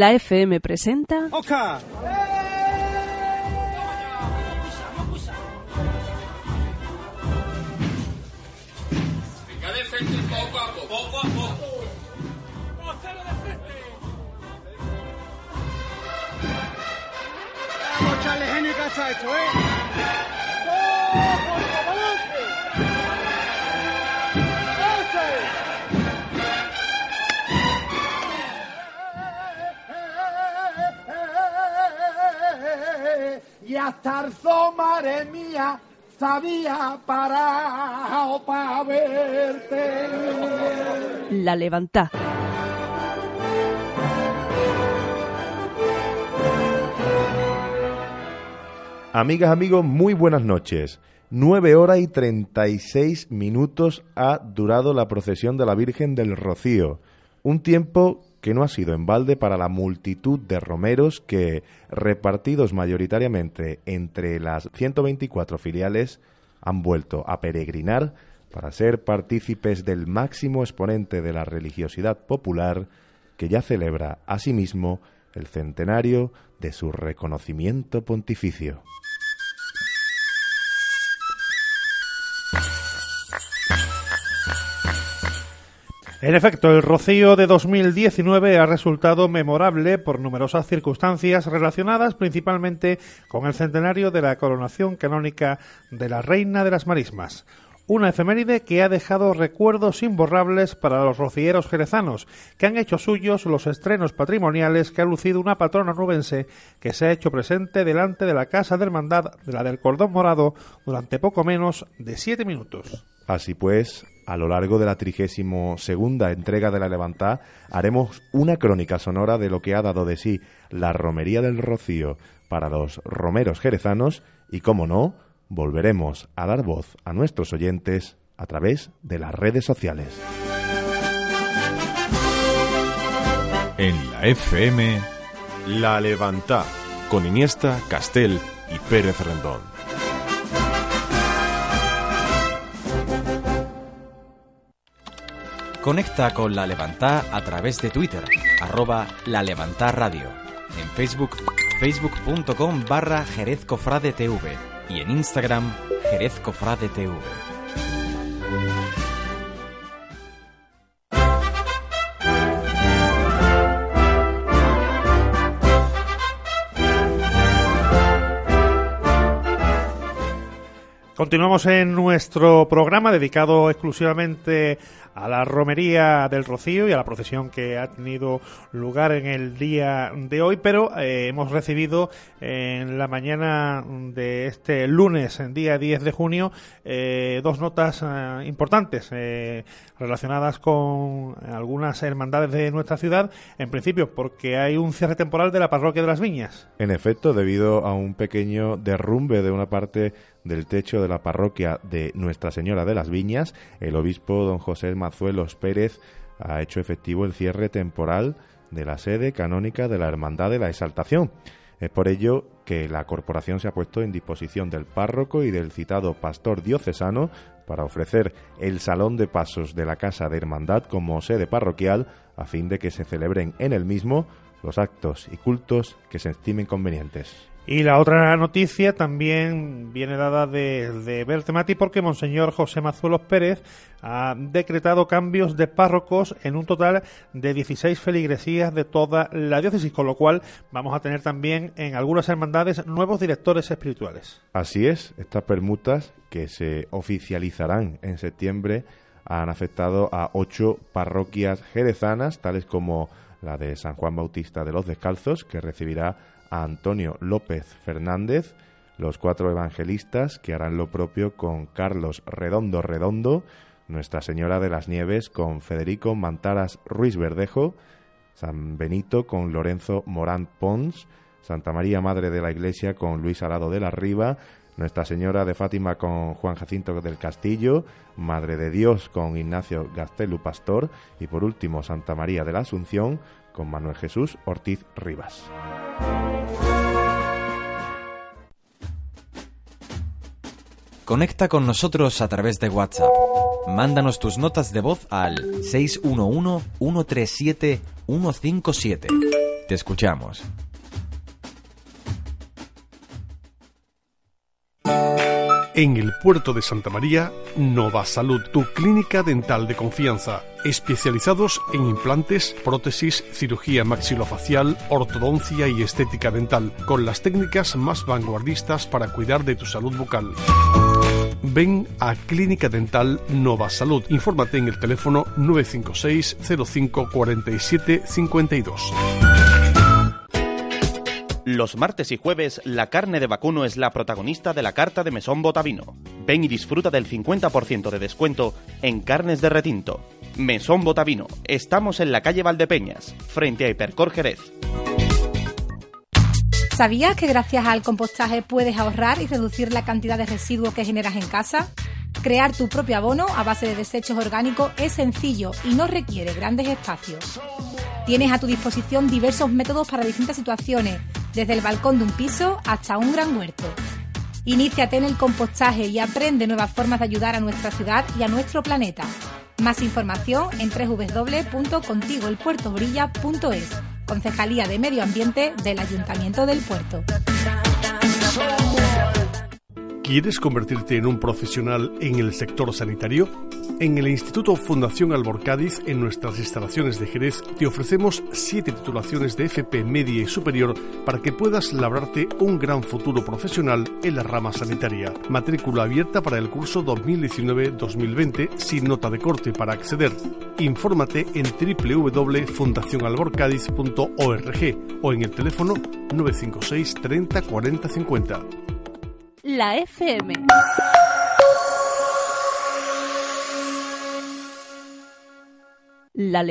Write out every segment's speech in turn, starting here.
La FM presenta. ¡Oca! Venga de frente poco a poco, poco a poco. Vamos a echarle genio y cacha a esto, Y hasta el madre mía, sabía parado para verte. La Levantá. Amigas, amigos, muy buenas noches. Nueve horas y treinta y seis minutos ha durado la procesión de la Virgen del Rocío. Un tiempo que no ha sido en balde para la multitud de romeros que, repartidos mayoritariamente entre las 124 filiales, han vuelto a peregrinar para ser partícipes del máximo exponente de la religiosidad popular que ya celebra asimismo el centenario de su reconocimiento pontificio. En efecto, el rocío de 2019 ha resultado memorable por numerosas circunstancias relacionadas principalmente con el centenario de la coronación canónica de la Reina de las Marismas. Una efeméride que ha dejado recuerdos imborrables para los rocieros jerezanos, que han hecho suyos los estrenos patrimoniales que ha lucido una patrona nubense que se ha hecho presente delante de la Casa de Hermandad de la del Cordón Morado durante poco menos de siete minutos. Así pues, a lo largo de la trigésimo segunda entrega de la Levantá, haremos una crónica sonora de lo que ha dado de sí la romería del Rocío para los romeros jerezanos y, como no, volveremos a dar voz a nuestros oyentes a través de las redes sociales. En la FM, La Levantá, con Iniesta, Castel y Pérez Rendón. Conecta con La Levantá a través de Twitter, arroba La Levantá Radio. En Facebook, facebook.com barra Jerez Cofrade TV. Y en Instagram, Jerez Cofrade TV. Continuamos en nuestro programa dedicado exclusivamente a la romería del Rocío y a la procesión que ha tenido lugar en el día de hoy, pero eh, hemos recibido en la mañana de este lunes, en día 10 de junio, eh, dos notas eh, importantes relacionadas con algunas hermandades de nuestra ciudad, en principio porque hay un cierre temporal de la parroquia de las Viñas. En efecto, debido a un pequeño derrumbe de una parte del techo de la parroquia de Nuestra Señora de las Viñas, el obispo don José Mazuelos Pérez ha hecho efectivo el cierre temporal de la sede canónica de la Hermandad de la Exaltación. Es por ello que la corporación se ha puesto en disposición del párroco y del citado pastor diocesano para ofrecer el salón de pasos de la Casa de Hermandad como sede parroquial a fin de que se celebren en el mismo los actos y cultos que se estimen convenientes. Y la otra noticia también viene dada de, de Bertemati porque Monseñor José Mazuelos Pérez ha decretado cambios de párrocos en un total de 16 feligresías de toda la diócesis, con lo cual vamos a tener también en algunas hermandades nuevos directores espirituales. Así es, estas permutas que se oficializarán en septiembre han afectado a ocho parroquias jerezanas, tales como la de San Juan Bautista de los Descalzos, que recibirá a Antonio López Fernández, los cuatro evangelistas que harán lo propio con Carlos Redondo Redondo, Nuestra Señora de las Nieves con Federico Mantaras Ruiz Verdejo, San Benito con Lorenzo Morán Pons, Santa María Madre de la Iglesia con Luis Alado de la Riva, Nuestra Señora de Fátima con Juan Jacinto del Castillo, Madre de Dios con Ignacio Gastelu Pastor y por último Santa María de la Asunción con Manuel Jesús Ortiz Rivas. Conecta con nosotros a través de WhatsApp. Mándanos tus notas de voz al 611-137-157. Te escuchamos. En el puerto de Santa María, Nova Salud, tu clínica dental de confianza, especializados en implantes, prótesis, cirugía maxilofacial, ortodoncia y estética dental, con las técnicas más vanguardistas para cuidar de tu salud bucal. Ven a Clínica Dental Nova Salud. Infórmate en el teléfono 956 05 47 52. Los martes y jueves, la carne de vacuno es la protagonista de la carta de Mesón Botavino. Ven y disfruta del 50% de descuento en carnes de retinto. Mesón Botavino. Estamos en la calle Valdepeñas, frente a Hipercor Jerez. ¿Sabías que gracias al compostaje puedes ahorrar y reducir la cantidad de residuos que generas en casa? Crear tu propio abono a base de desechos orgánicos es sencillo y no requiere grandes espacios. Tienes a tu disposición diversos métodos para distintas situaciones, desde el balcón de un piso hasta un gran huerto. Iníciate en el compostaje y aprende nuevas formas de ayudar a nuestra ciudad y a nuestro planeta. Más información en www.contigoelpuertobrilla.es, Concejalía de Medio Ambiente del Ayuntamiento del Puerto. ¿Quieres convertirte en un profesional en el sector sanitario? En el Instituto Fundación Albor Cádiz, en nuestras instalaciones de Jerez, te ofrecemos siete titulaciones de FP media y superior para que puedas labrarte un gran futuro profesional en la rama sanitaria. Matrícula abierta para el curso 2019-2020 sin nota de corte para acceder. Infórmate en www.fundacionalborcádiz.org o en el teléfono 956 30 40 50. La FM. La.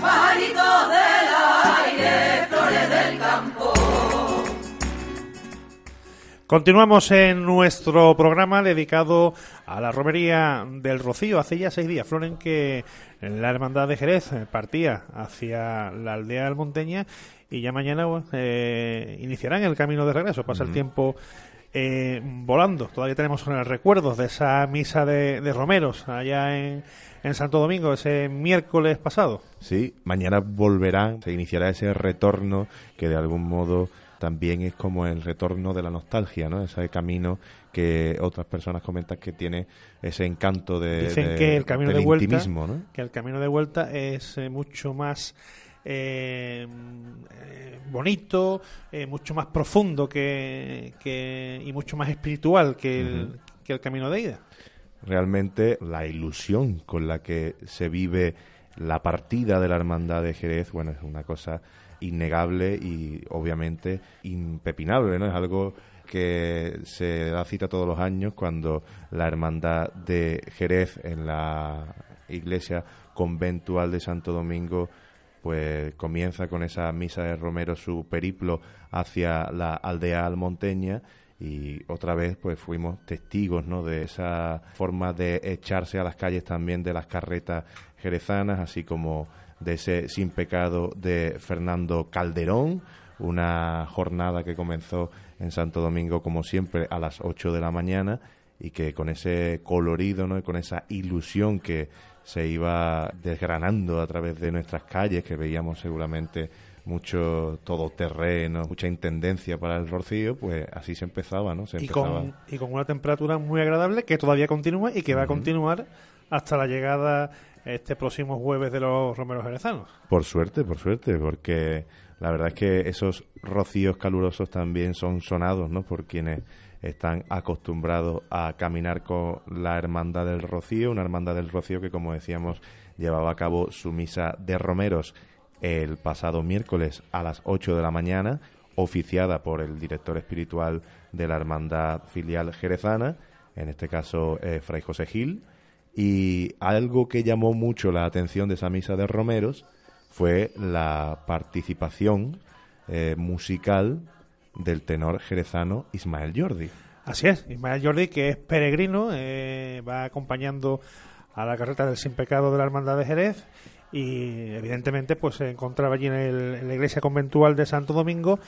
Pajaritos del aire, flores del campo. Continuamos en nuestro programa dedicado a la romería del Rocío. Hace ya seis días, Flor, en que la Hermandad de Jerez partía hacia la aldea del Monteña y ya mañana eh, iniciarán el camino de regreso. Pasa el tiempo eh, volando. Todavía tenemos recuerdos de esa misa de, de romeros allá en, en Santo Domingo, ese miércoles pasado. Sí, mañana volverán, se iniciará ese retorno que de algún modo también es como el retorno de la nostalgia, ¿no? Ese camino que otras personas comentan que tiene ese encanto de, Dicen de- que el camino del de vuelta, intimismo, ¿no? que el camino de vuelta es eh, mucho más eh, bonito, eh, mucho más profundo que, que- y mucho más espiritual que el, que el camino de ida. Realmente la ilusión con la que se vive la partida de la hermandad de Jerez, bueno, es una cosa innegable y obviamente impepinable, ¿no? Es algo que se da cita todos los años cuando la hermandad de Jerez en la iglesia conventual de Santo Domingo pues comienza con esa misa de Romero su periplo hacia la aldea almonteña y otra vez pues fuimos testigos ¿no? de esa forma de echarse a las calles también de las carretas jerezanas, así como de ese sin pecado de Fernando Calderón, una jornada que comenzó en Santo Domingo como siempre a las 8 de la mañana y que con ese colorido, ¿no? y con esa ilusión que se iba desgranando a través de nuestras calles, que veíamos seguramente mucho todoterreno, mucha intendencia para el rocío, pues así se empezaba, ¿no? Se y, empezaba... con, y con una temperatura muy agradable que todavía continúa y que va a continuar hasta la llegada este próximo jueves de los romeros jerezanos. Por suerte, por suerte, porque la verdad es que esos rocíos calurosos también son sonados, ¿no? Por quienes están acostumbrados a caminar con la Hermandad del Rocío, una Hermandad del Rocío que, como decíamos, llevaba a cabo su misa de romeros el pasado miércoles a las 8 de la mañana, oficiada por el director espiritual de la Hermandad Filial Jerezana, en este caso eh, Fray José Gil, y algo que llamó mucho la atención de esa misa de romeros fue la participación eh, musical del tenor jerezano Ismael Jordi. Así es, Ismael Jordi, que es peregrino, eh, va acompañando a la carreta del Sin Pecado de la Hermandad de Jerez y evidentemente pues se encontraba allí en, el- en la iglesia conventual de Santo Domingo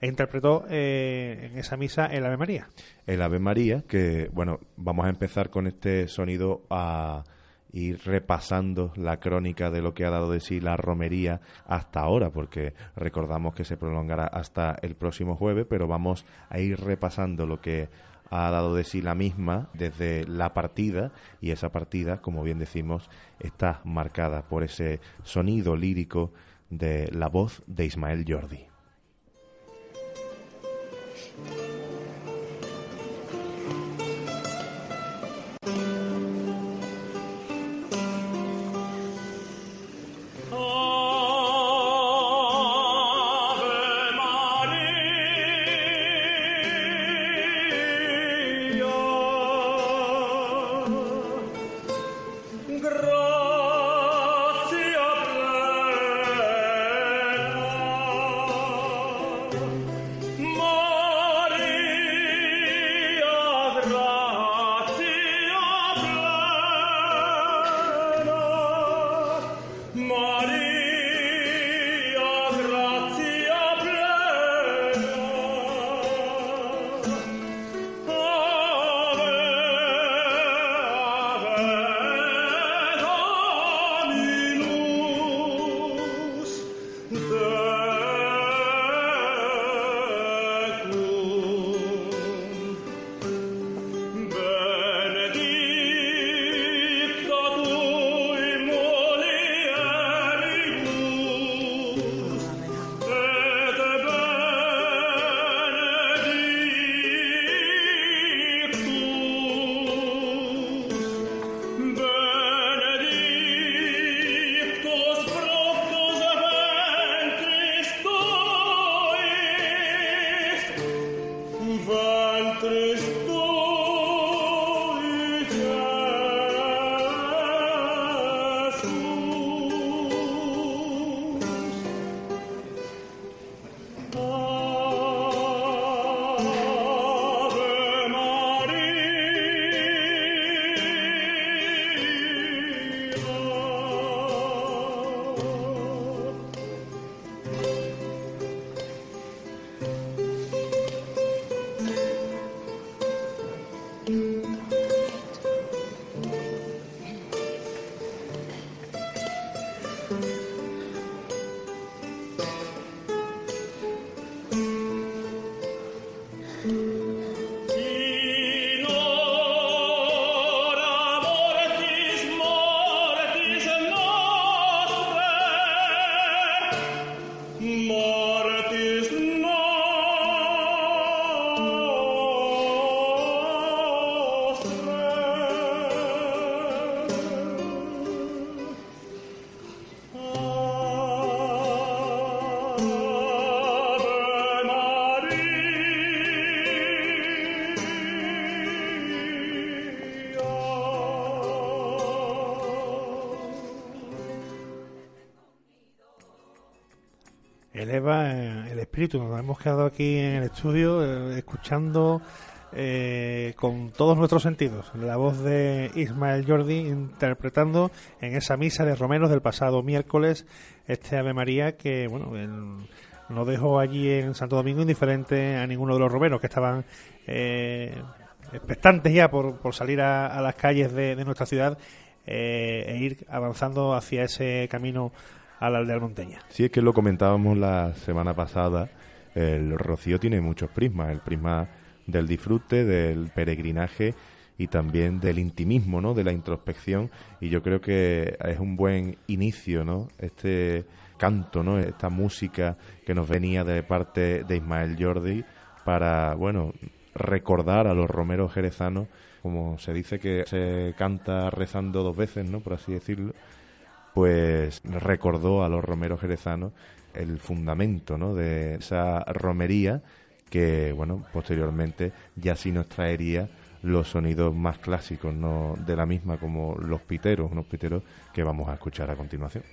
e interpretó eh, en esa misa el Ave María. el Ave María, que bueno, vamos a empezar con este sonido a ir repasando la crónica de lo que ha dado de sí la romería hasta ahora, porque recordamos que se prolongará hasta el próximo jueves, pero vamos a ir repasando lo que ha dado de sí la misma desde la partida y esa partida, como bien decimos, está marcada por ese sonido lírico de la voz de Ismael Jordi. Eleva eh, el espíritu. Nos hemos quedado aquí en el estudio eh, escuchando eh, con todos nuestros sentidos la voz de Ismael Jordi interpretando en esa misa de romeros del pasado miércoles este Ave María que, bueno, no dejó allí en Santo Domingo indiferente a ninguno de los romeros que estaban eh, expectantes ya por, por salir a, a las calles de, de nuestra ciudad eh, e ir avanzando hacia ese camino a la aldea almonteña. Sí, es que lo comentábamos la semana pasada, el rocío tiene muchos prismas, el prisma del disfrute, del peregrinaje y también del intimismo, ¿no? De la introspección y yo creo que es un buen inicio, ¿no? Este canto, ¿no? Esta música que nos venía de parte de Ismael Jordi para, bueno, recordar a los romeros jerezanos, como se dice que se canta rezando dos veces, ¿no? Por así decirlo pues recordó a los romeros jerezanos el fundamento ¿no? de esa romería que bueno posteriormente ya sí nos traería los sonidos más clásicos ¿no? de la misma como los piteros unos piteros que vamos a escuchar a continuación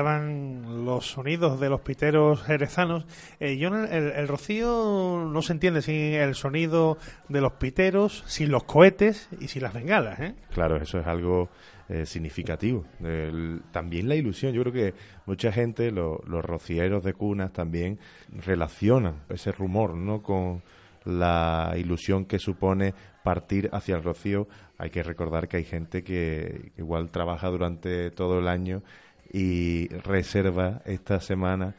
Quedaban los sonidos de los piteros jerezanos. Eh, yo, el, rocío no se entiende sin el sonido de los piteros, sin los cohetes y sin las bengalas. ¿eh? Claro, eso es algo eh, significativo. También la ilusión. Yo creo que mucha gente, lo- los rocieros de cunas también relacionan ese rumor, ¿no? Con la ilusión que supone partir hacia el rocío. Hay que recordar que hay gente que igual trabaja durante todo el año y reserva esta semana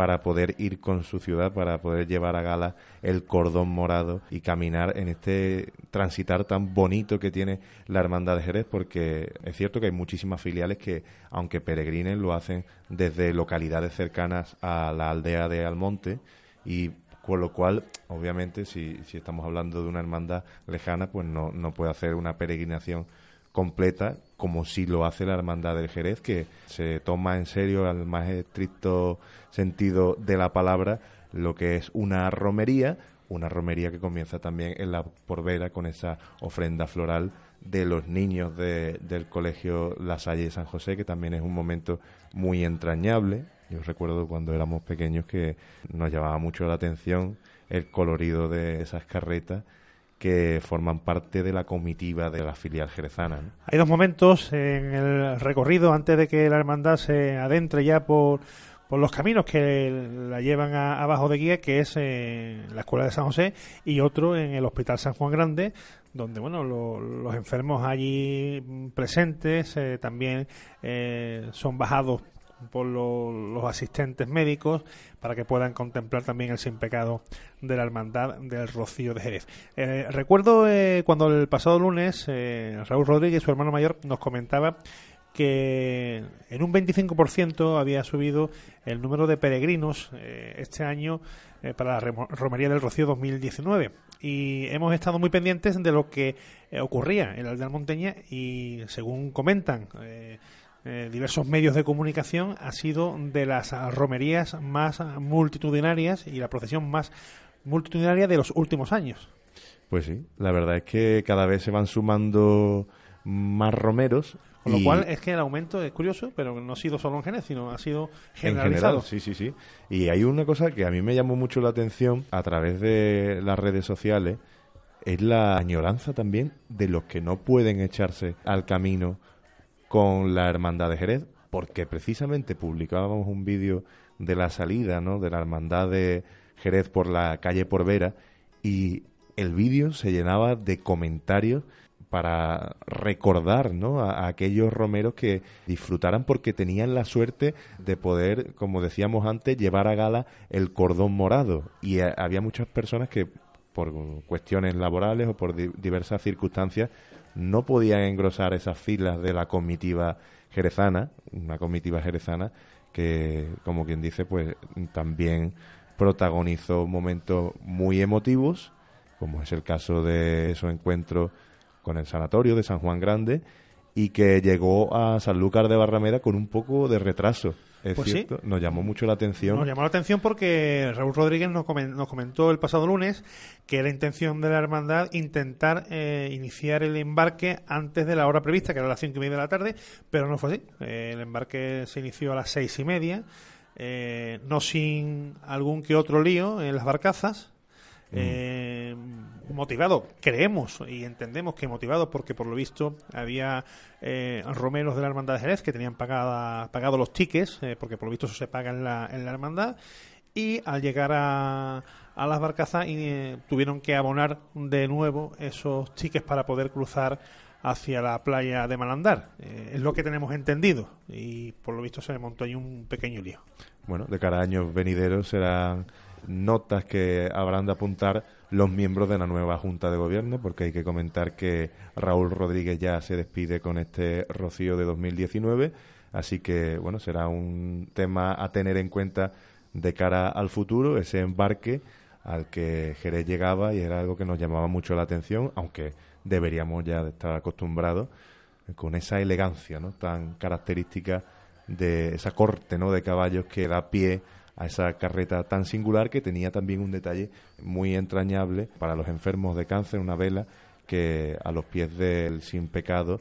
para poder ir con su ciudad, para poder llevar a gala el cordón morado y caminar en este transitar tan bonito que tiene la Hermandad de Jerez, porque es cierto que hay muchísimas filiales que, aunque peregrinen, lo hacen desde localidades cercanas a la aldea de Almonte y con lo cual, obviamente, si, si estamos hablando de una hermandad lejana, pues no, no puede hacer una peregrinación completa como si lo hace la Hermandad del Jerez, que se toma en serio al más estricto sentido de la palabra lo que es una romería, una romería que comienza también en la Porvera con esa ofrenda floral de los niños de- del colegio La Salle de San José, que también es un momento muy entrañable. Yo recuerdo cuando éramos pequeños que nos llamaba mucho la atención el colorido de esas carretas que forman parte de la comitiva de la filial jerezana. Hay dos momentos en el recorrido antes de que la hermandad se adentre ya por, por los caminos que la llevan abajo de guía, que es la Escuela de San José, y otro en el Hospital San Juan Grande, donde bueno lo- los enfermos allí presentes eh, también eh, son bajados por lo- los asistentes médicos para que puedan contemplar también el sin pecado de la hermandad del Rocío de Jerez. Eh, recuerdo eh, cuando el pasado lunes eh, Raúl Rodríguez, su hermano mayor, nos comentaba que en un 25% había subido el número de peregrinos eh, este año eh, para la Romería del Rocío 2019. Y hemos estado muy pendientes de lo que ocurría en la aldea monteña y según comentan eh, diversos medios de comunicación, ha sido de las romerías más multitudinarias y la procesión más multitudinaria de los últimos años. Pues sí, la verdad es que cada vez se van sumando más romeros. Con lo cual es que el aumento es curioso, pero no ha sido solo en Jerez, sino ha sido En generalizado. general, sí, sí, sí. Y hay una cosa que a mí me llamó mucho la atención a través de las redes sociales, es la añoranza también de los que no pueden echarse al camino con la Hermandad de Jerez, porque precisamente publicábamos un vídeo de la salida, ¿no? De la Hermandad de Jerez por la calle Porvera y el vídeo se llenaba de comentarios para recordar ¿no? a, aquellos romeros que disfrutaran porque tenían la suerte de poder, como decíamos antes, llevar a gala el cordón morado. Y eh, había muchas personas que, por cuestiones laborales o por di- diversas circunstancias, no podían engrosar esas filas de la comitiva jerezana, una comitiva jerezana que, como quien dice, pues también protagonizó momentos muy emotivos, como es el caso de su encuentro con el sanatorio de San Juan Grande, y que llegó a Sanlúcar de Barrameda con un poco de retraso. Es Pues sí. cierto, nos llamó mucho la atención. Nos llamó la atención porque Raúl Rodríguez nos comentó el pasado lunes que era intención de la hermandad intentar eh, iniciar el embarque antes de la hora prevista, que era las cinco y media de la tarde, pero no fue así. Eh, el embarque se inició a las seis y media, eh, no sin algún que otro lío en las barcazas. Eh, motivado, creemos y entendemos que motivado porque por lo visto había eh, romeros de la hermandad de Jerez que tenían pagada, pagado los tickets, eh, porque por lo visto eso se paga en la, en la hermandad, y al llegar a, a las barcazas eh, tuvieron que abonar de nuevo esos tickets para poder cruzar hacia la playa de Malandar. Es lo que tenemos entendido y por lo visto se montó ahí un pequeño lío. Bueno, de cada año venideros serán notas que habrán de apuntar los miembros de la nueva Junta de Gobierno, porque hay que comentar que Raúl Rodríguez ya se despide con este rocío de 2019, así que bueno, será un tema a tener en cuenta de cara al futuro, ese embarque al que Jerez llegaba y era algo que nos llamaba mucho la atención, aunque deberíamos ya estar acostumbrados con esa elegancia ¿no? tan característica de esa corte ¿no? de caballos que da pie a esa carreta tan singular que tenía también un detalle muy entrañable para los enfermos de cáncer, una vela que a los pies del sin pecado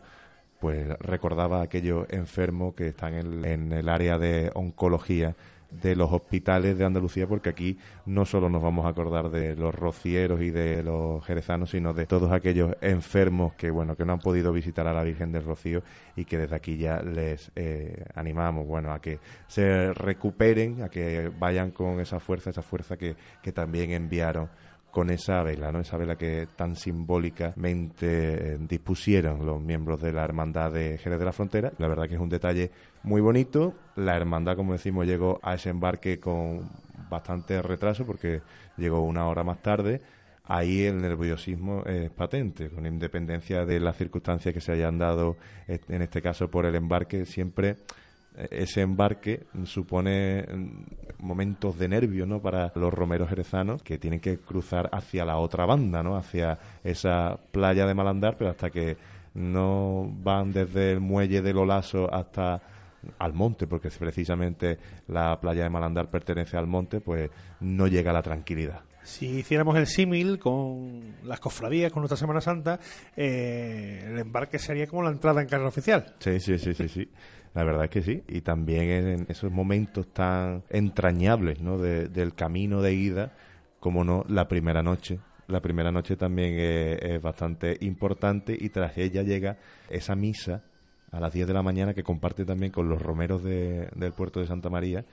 pues recordaba a aquellos enfermos que están en, en el área de oncología de los hospitales de Andalucía, porque aquí no solo nos vamos a acordar de los rocieros y de los jerezanos, sino de todos aquellos enfermos que bueno que no han podido visitar a la Virgen del Rocío y que desde aquí ya les eh, animamos bueno a que se recuperen, a que vayan con esa fuerza, esa fuerza que, que también enviaron con esa vela, ¿no? Esa vela que tan simbólicamente eh, dispusieron los miembros de la Hermandad de Jerez de la Frontera. La verdad que es un detalle muy bonito. La Hermandad, como decimos, llegó a ese embarque con bastante retraso porque llegó una hora más tarde. Ahí el nerviosismo es patente, con independencia de las circunstancias que se hayan dado, eh, en este caso por el embarque, siempre ese embarque supone mm, momentos de nervio ¿no? para los romeros jerezanos que tienen que cruzar hacia la otra banda, ¿no? hacia esa playa de Malandar, pero hasta que no van desde el muelle del Olaso hasta al monte, porque precisamente la playa de Malandar pertenece al monte, pues no llega la tranquilidad. Si hiciéramos el símil con las cofradías, con nuestra Semana Santa, eh, el embarque sería como la entrada en carrera oficial. Sí, sí, sí, sí, sí. La verdad es que sí. Y también en esos momentos tan entrañables ¿no? de- del camino de ida, como no, la primera noche. La primera noche también es, bastante importante y tras ella llega esa misa a las 10 de la mañana que comparte también con los romeros de- del puerto de Santa María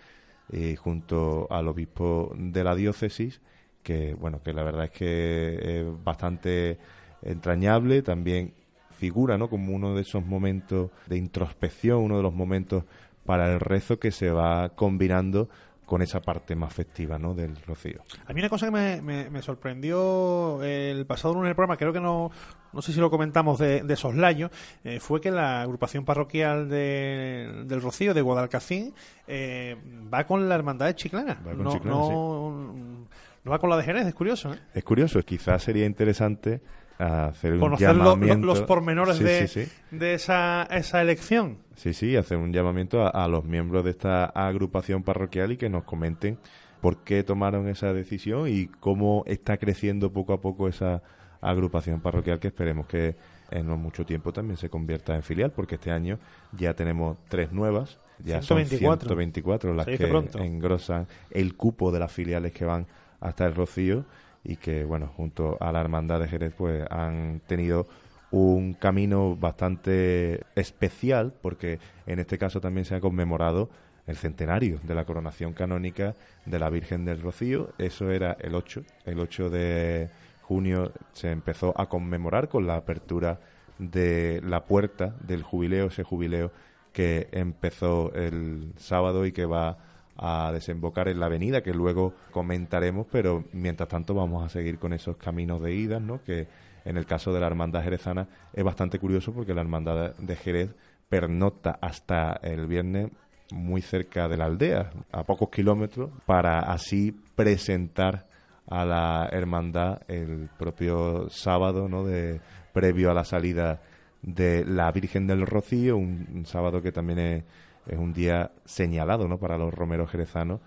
eh, junto al obispo de la diócesis que bueno que la verdad es que es bastante entrañable también figura no como uno de esos momentos de introspección uno de los momentos para el rezo que se va combinando con esa parte más festiva ¿no? del rocío. A mí una cosa que me, me- me sorprendió el pasado lunes en el programa, creo que no, no sé si lo comentamos de, de soslayo, eh, fue que la agrupación parroquial de- del Rocío de Guadalcacín eh, va con la hermandad de Chiclana. Va con no, Chiclana, no, no va con la de Jerez, es curioso. ¿eh? Es curioso, quizás sería interesante hacer un Conocer lo- lo- llamamiento. los pormenores Sí, de, sí, sí. de esa, esa elección. Sí, sí, hacer un llamamiento a, a los miembros de esta agrupación parroquial y que nos comenten por qué tomaron esa decisión y cómo está creciendo poco a poco esa agrupación parroquial que esperemos que en no mucho tiempo también se convierta en filial, porque este año ya tenemos tres nuevas, ya 124. son 124 las que pronto. engrosan el cupo de las filiales que van hasta el Rocío y que, bueno, junto a la Hermandad de Jerez, pues han tenido un camino bastante especial, porque en este caso también se ha conmemorado el centenario de la coronación canónica de la Virgen del Rocío. Eso era el 8, el 8 de junio se empezó a conmemorar con la apertura de la puerta del jubileo, ese jubileo que empezó el sábado y que va a desembocar en la avenida, que luego comentaremos, pero mientras tanto vamos a seguir con esos caminos de ida, ¿no? que en el caso de la Hermandad Jerezana es bastante curioso porque la Hermandad de Jerez pernocta hasta el viernes muy cerca de la aldea, a pocos kilómetros, para así presentar a la hermandad el propio sábado, ¿no? De previo a la salida de la Virgen del Rocío, un, un sábado que también es, es un día señalado, ¿no? Para los romeros jerezanos,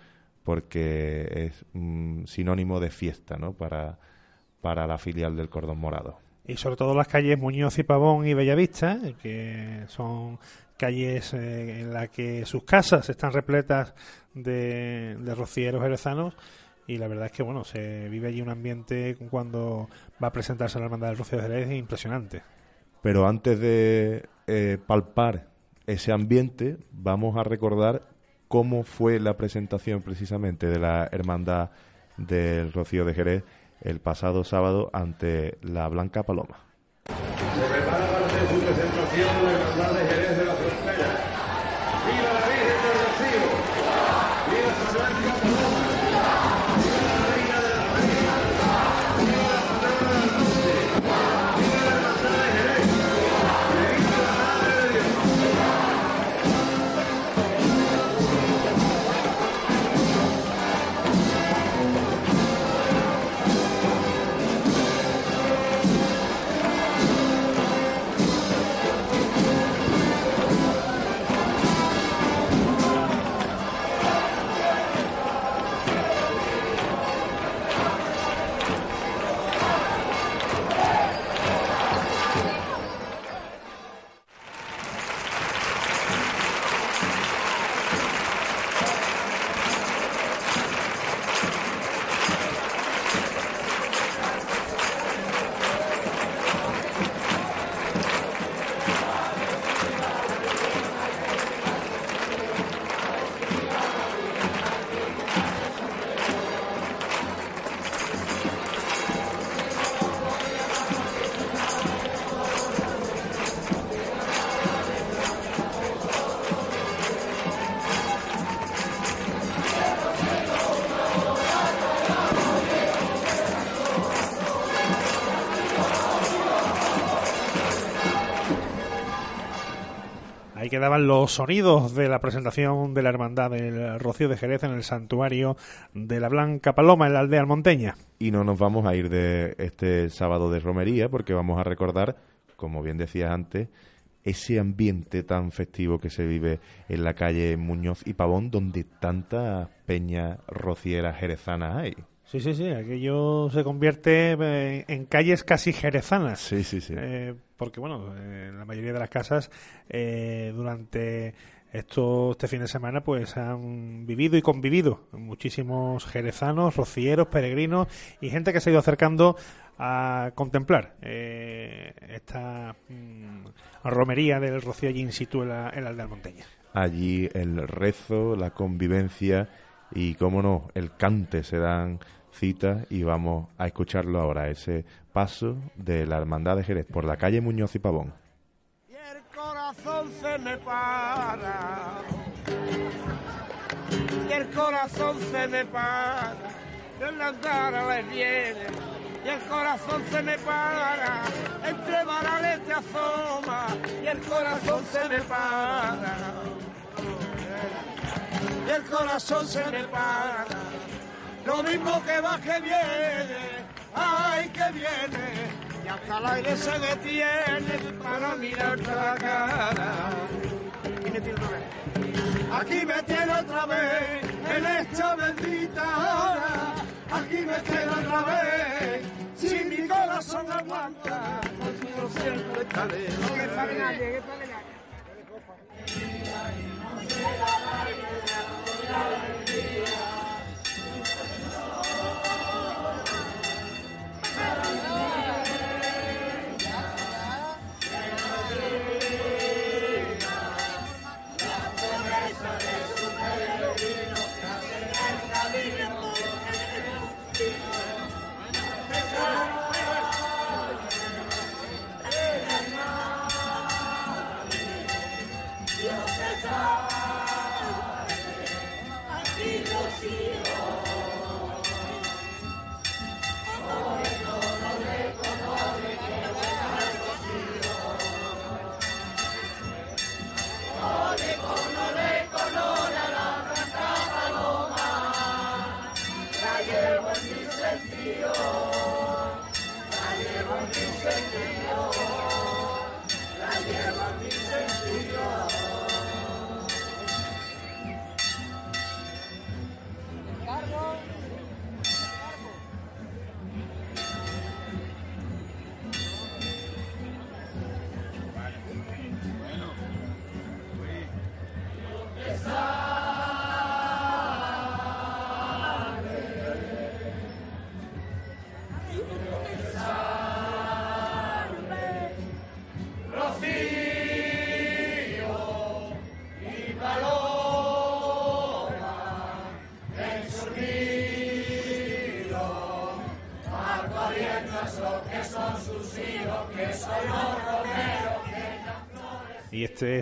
porque es un sinónimo de fiesta, ¿no? Para, para la filial del Cordón Morado. y sobre todo las calles Muñoz y Pavón y Bellavista, eh, que son calles eh, en las que sus casas están repletas de, de rocieros jerezanos y la verdad es que bueno se vive allí un ambiente cuando va a presentarse la hermandad del Rocío de Jerez impresionante. Pero antes de eh, palpar ese ambiente, vamos a recordar cómo fue la presentación precisamente de la Hermandad del Rocío de Jerez el pasado sábado ante la Blanca Paloma. Ahí quedaban los sonidos de la presentación de la hermandad del Rocío de Jerez en el santuario de la Blanca Paloma en la aldea almonteña. Y no nos vamos a ir de este sábado de romería porque vamos a recordar, como bien decías antes, ese ambiente tan festivo que se vive en la calle Muñoz y Pavón donde tantas peñas rocieras jerezanas hay. Sí, sí, sí, aquello se convierte eh, en calles casi jerezanas. Sí, sí, sí. Eh, porque, bueno, eh, la mayoría de las casas eh, durante este fin de semana pues han vivido y convivido muchísimos jerezanos, rocieros, peregrinos y gente que se ha ido acercando a contemplar eh, esta mm, romería del rocío allí in situ en la, en la aldea monteña. Allí el rezo, la convivencia y, cómo no, el cante se dan cita y vamos a escucharlo ahora, ese paso de la Hermandad de Jerez por la calle Muñoz y Pavón. corazón se me para. Y el corazón se me para, de la cara le viene, y el corazón se me para, entre varales te asoma, y el corazón se me para, y el corazón se me para, lo mismo que va que viene, ay que viene, y hasta el aire se detiene para mirarte la cara. Aquí me tiene otra vez en esta bendita hora. Aquí me tiene otra vez. Si mi corazón aguanta, contigo siempre estaré. Que que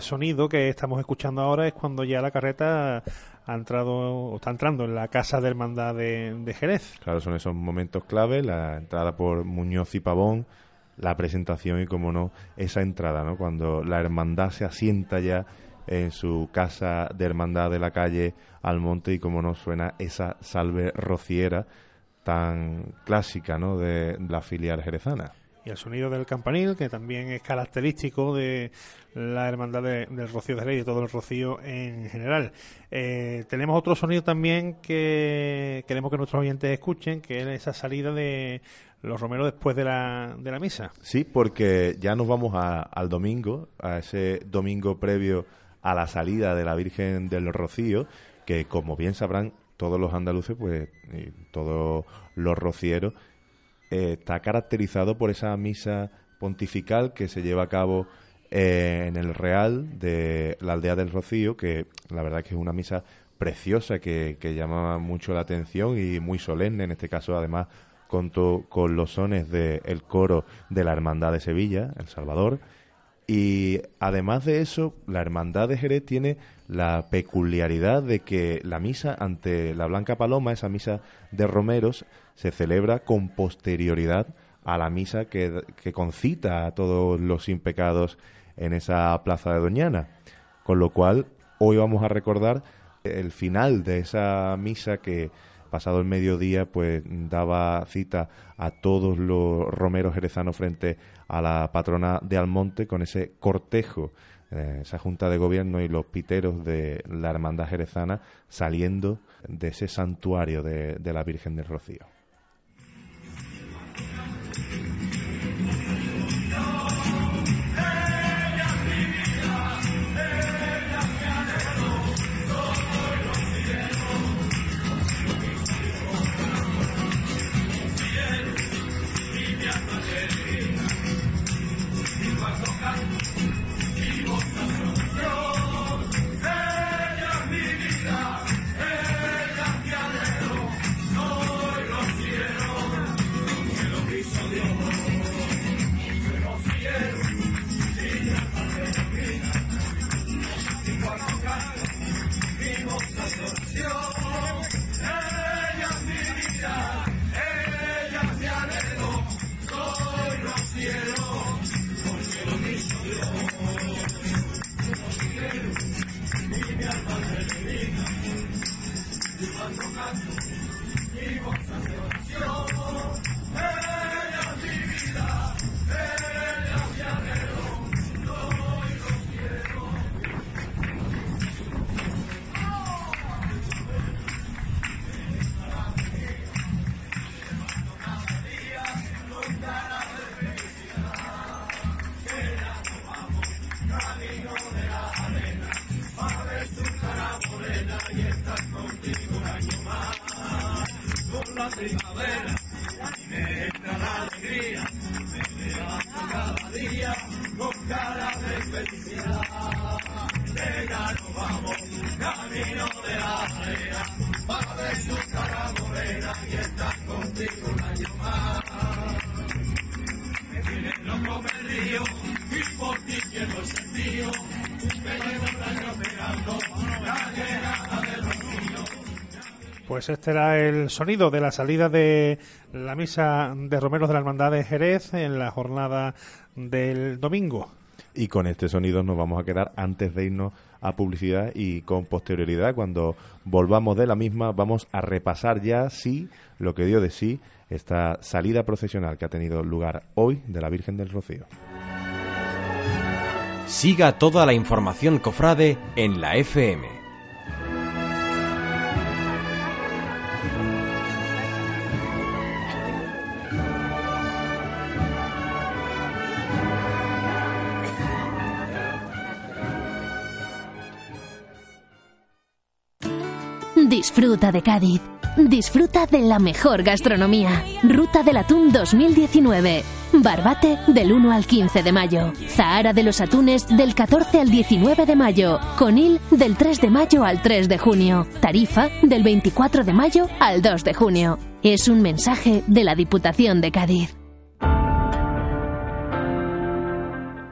sonido que estamos escuchando ahora es cuando ya la carreta ha entrado o está entrando en la casa de hermandad de, de Jerez. Claro, son esos momentos clave, la entrada por Muñoz y Pavón, la presentación y, como no, esa entrada, ¿no? Cuando la hermandad se asienta ya en su casa de hermandad de la calle Almonte y, como no, suena esa salve rociera tan clásica, ¿no?, de la filial jerezana. Y el sonido del campanil, que también es característico de la hermandad de- del Rocío de Jerez y de todo el Rocío en general. Eh, tenemos otro sonido también que queremos que nuestros oyentes escuchen, que es esa salida de los romeros después de la, de la misa. Sí, porque ya nos vamos a- al domingo, a ese domingo previo a la salida de la Virgen del Rocío, que como bien sabrán todos los andaluces, pues y todos los rocieros, eh, está caracterizado por esa misa pontifical que se lleva a cabo eh, en el Real de la aldea del Rocío, que la verdad que es una misa preciosa que, que llama mucho la atención y muy solemne, en este caso además con, to- con los sones del coro de la Hermandad de Sevilla, El Salvador. Y además de eso, la Hermandad de Jerez tiene la peculiaridad de que la misa ante la Blanca Paloma, esa misa de romeros, se celebra con posterioridad a la misa que, que concita a todos los impecados en esa plaza de Doñana. Con lo cual, hoy vamos a recordar el final de esa misa que pasado el mediodía pues daba cita a todos los romeros jerezanos frente a la patrona de Almonte con ese cortejo eh, esa junta de gobierno y los piteros de la hermandad jerezana saliendo de ese santuario de, de la Virgen del Rocío. Pues este era el sonido de la salida de la misa de Romeros de la Hermandad de Jerez en la jornada del domingo. Y con este sonido nos vamos a quedar antes de irnos a publicidad y con posterioridad, cuando volvamos de la misma, vamos a repasar ya, sí, lo que dio de sí esta salida procesional que ha tenido lugar hoy de la Virgen del Rocío. Siga toda la información cofrade en la FM. Disfruta de Cádiz. Disfruta de la mejor gastronomía. Ruta del Atún 2019. Barbate del 1 al 15 de mayo. Zahara de los Atunes del 14 al 19 de mayo. Conil del 3 de mayo al 3 de junio. Tarifa del 24 de mayo al 2 de junio. Es un mensaje de la Diputación de Cádiz.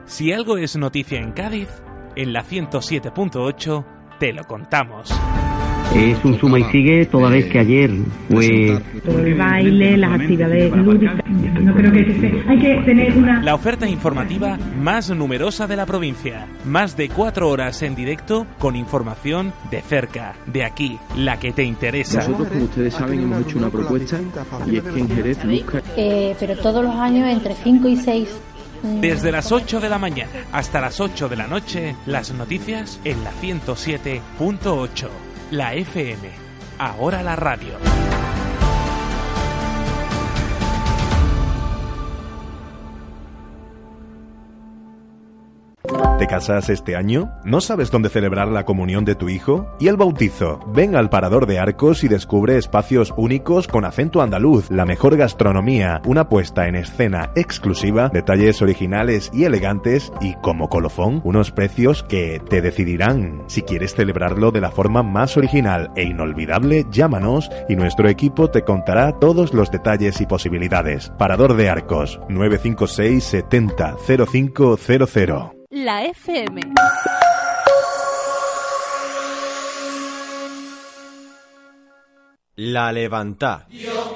Si algo es noticia en Cádiz, en la 107.8 te lo contamos. Es un suma y sigue toda vez que ayer fue... Todo el baile, las actividades lúdicas. No creo que se- hay que tener una... La oferta informativa más numerosa de la provincia. Más de cuatro horas en directo con información de cerca, de aquí, la que te interesa. Nosotros, como ustedes saben, hemos hecho una propuesta y es que en Jerez busca... Eh, pero todos los años entre 5 y 6. Desde las 8 de la mañana hasta las 8 de la noche, las noticias en la 107.8. La FM. Ahora la radio. ¿Te casas este año? ¿No sabes dónde celebrar la comunión de tu hijo? ¿Y el bautizo? Ven al Parador de Arcos y descubre espacios únicos con acento andaluz, la mejor gastronomía, una puesta en escena exclusiva, detalles originales y elegantes y, como colofón, unos precios que te decidirán. Si quieres celebrarlo de la forma más original e inolvidable, llámanos y nuestro equipo te contará todos los detalles y posibilidades. Parador de Arcos, 956 70 0500. La FM. La Levantá. Dios